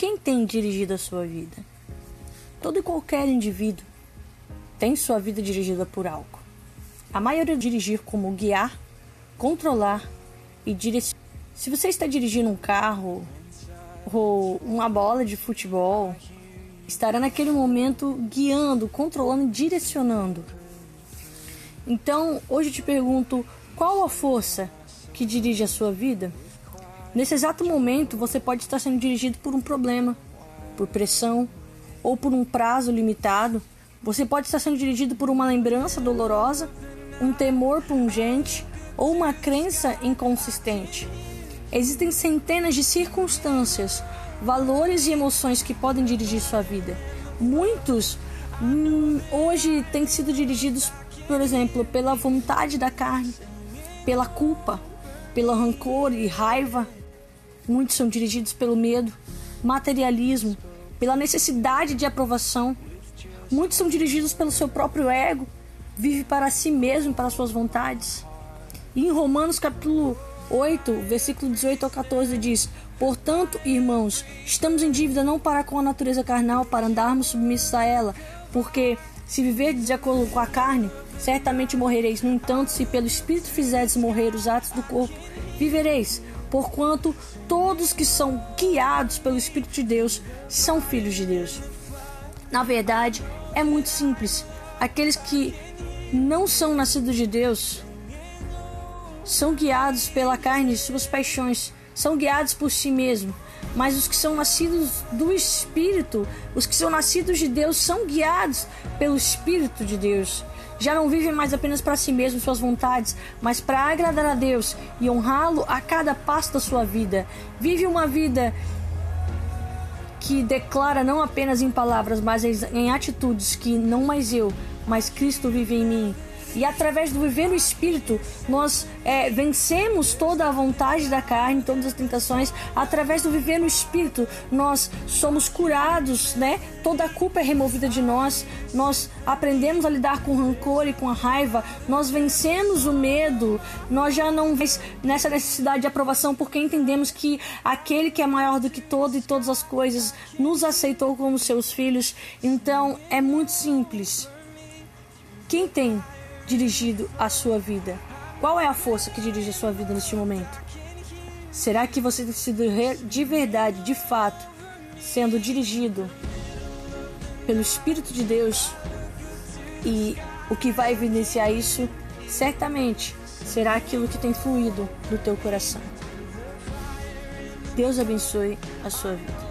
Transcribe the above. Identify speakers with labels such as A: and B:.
A: Quem tem dirigido a sua vida? Todo e qualquer indivíduo tem sua vida dirigida por algo. A maioria dirigir como guiar, controlar e direcionar. Se você está dirigindo um carro ou uma bola de futebol, estará naquele momento guiando, controlando e direcionando. Então, hoje eu te pergunto, qual a força que dirige a sua vida? Nesse exato momento, você pode estar sendo dirigido por um problema, por pressão ou por um prazo limitado. Você pode estar sendo dirigido por uma lembrança dolorosa, um temor pungente ou uma crença inconsistente. Existem centenas de circunstâncias, valores e emoções que podem dirigir sua vida. Muitos hum, hoje têm sido dirigidos, por exemplo, pela vontade da carne, pela culpa, pelo rancor e raiva, Muitos são dirigidos pelo medo, materialismo, pela necessidade de aprovação. Muitos são dirigidos pelo seu próprio ego, vive para si mesmo, para suas vontades. E em Romanos capítulo 8, versículo 18 ao 14 diz: Portanto, irmãos, estamos em dívida não para com a natureza carnal, para andarmos submissos a ela, porque se viver de acordo com a carne, certamente morrereis. No entanto, se pelo Espírito fizerdes morrer os atos do corpo, vivereis porquanto todos que são guiados pelo Espírito de Deus são filhos de Deus. Na verdade, é muito simples. Aqueles que não são nascidos de Deus são guiados pela carne e suas paixões, são guiados por si mesmo. Mas os que são nascidos do Espírito, os que são nascidos de Deus, são guiados pelo Espírito de Deus já não vive mais apenas para si mesmo, suas vontades, mas para agradar a Deus e honrá-lo a cada passo da sua vida. Vive uma vida que declara não apenas em palavras, mas em atitudes que não mais eu, mas Cristo vive em mim e através do viver no Espírito, nós é, vencemos toda a vontade da carne, todas as tentações. Através do viver no Espírito, nós somos curados, né? Toda a culpa é removida de nós. Nós aprendemos a lidar com o rancor e com a raiva. Nós vencemos o medo. Nós já não vemos nessa necessidade de aprovação, porque entendemos que aquele que é maior do que todo e todas as coisas nos aceitou como seus filhos. Então é muito simples. Quem tem dirigido a sua vida? Qual é a força que dirige a sua vida neste momento? Será que você tem sido de verdade, de fato, sendo dirigido pelo Espírito de Deus? E o que vai evidenciar isso, certamente, será aquilo que tem fluído no teu coração. Deus abençoe a sua vida.